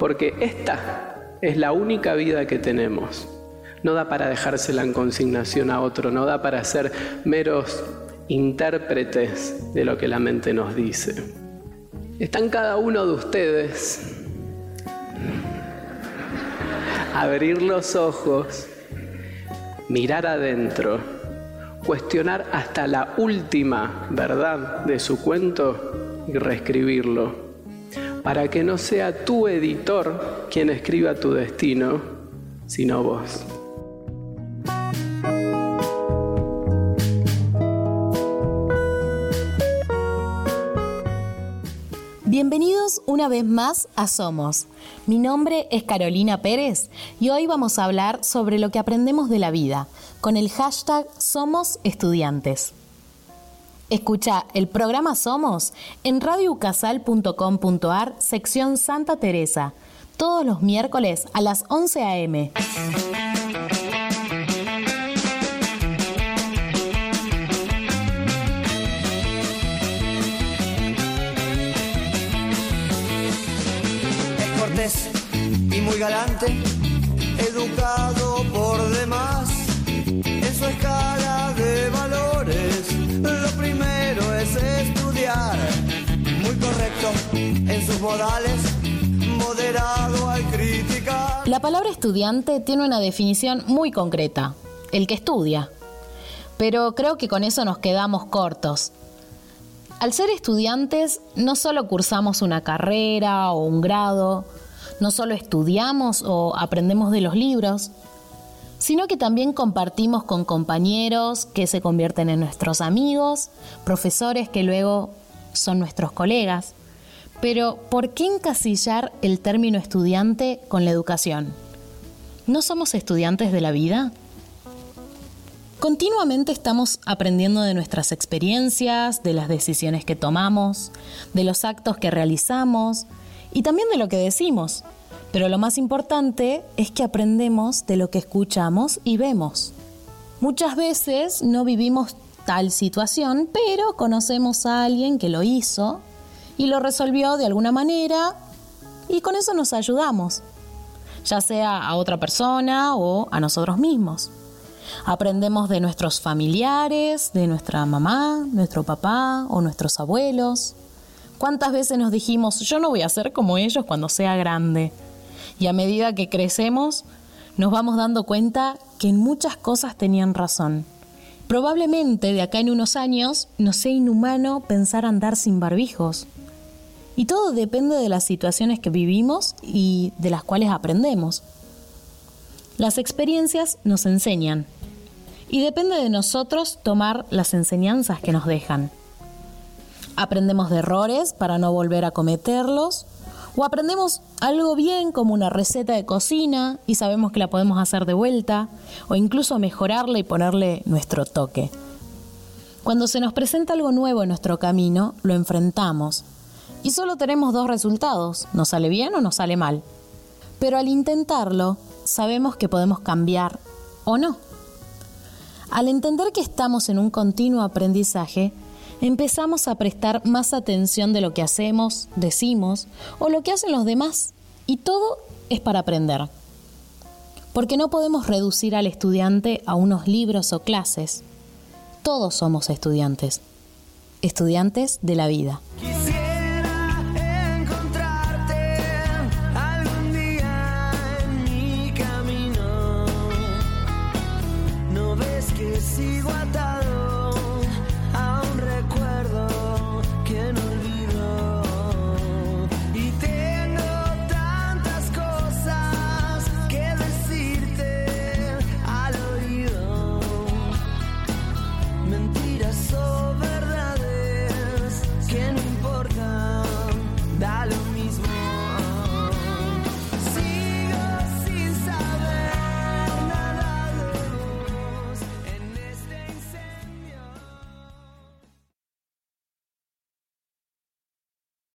porque esta es la única vida que tenemos. No da para dejársela en consignación a otro, no da para ser meros intérpretes de lo que la mente nos dice. Está en cada uno de ustedes abrir los ojos, mirar adentro, cuestionar hasta la última verdad de su cuento y reescribirlo, para que no sea tu editor quien escriba tu destino, sino vos. Bienvenidos una vez más a Somos. Mi nombre es Carolina Pérez y hoy vamos a hablar sobre lo que aprendemos de la vida con el hashtag Somos Estudiantes. Escucha el programa Somos en radiocasal.com.ar, sección Santa Teresa, todos los miércoles a las 11 a.m. y muy galante, en sus modales, moderado al criticar. La palabra estudiante tiene una definición muy concreta, el que estudia. Pero creo que con eso nos quedamos cortos. Al ser estudiantes, no solo cursamos una carrera o un grado, no solo estudiamos o aprendemos de los libros, sino que también compartimos con compañeros que se convierten en nuestros amigos, profesores que luego son nuestros colegas. Pero, ¿por qué encasillar el término estudiante con la educación? ¿No somos estudiantes de la vida? Continuamente estamos aprendiendo de nuestras experiencias, de las decisiones que tomamos, de los actos que realizamos, y también de lo que decimos. Pero lo más importante es que aprendemos de lo que escuchamos y vemos. Muchas veces no vivimos tal situación, pero conocemos a alguien que lo hizo y lo resolvió de alguna manera y con eso nos ayudamos, ya sea a otra persona o a nosotros mismos. Aprendemos de nuestros familiares, de nuestra mamá, nuestro papá o nuestros abuelos. ¿Cuántas veces nos dijimos, yo no voy a ser como ellos cuando sea grande? Y a medida que crecemos, nos vamos dando cuenta que en muchas cosas tenían razón. Probablemente de acá en unos años nos sea inhumano pensar andar sin barbijos. Y todo depende de las situaciones que vivimos y de las cuales aprendemos. Las experiencias nos enseñan y depende de nosotros tomar las enseñanzas que nos dejan. Aprendemos de errores para no volver a cometerlos. O aprendemos algo bien como una receta de cocina y sabemos que la podemos hacer de vuelta. O incluso mejorarla y ponerle nuestro toque. Cuando se nos presenta algo nuevo en nuestro camino, lo enfrentamos. Y solo tenemos dos resultados, nos sale bien o nos sale mal. Pero al intentarlo, sabemos que podemos cambiar o no. Al entender que estamos en un continuo aprendizaje, empezamos a prestar más atención de lo que hacemos, decimos o lo que hacen los demás. Y todo es para aprender. Porque no podemos reducir al estudiante a unos libros o clases. Todos somos estudiantes. Estudiantes de la vida. sigo atrás.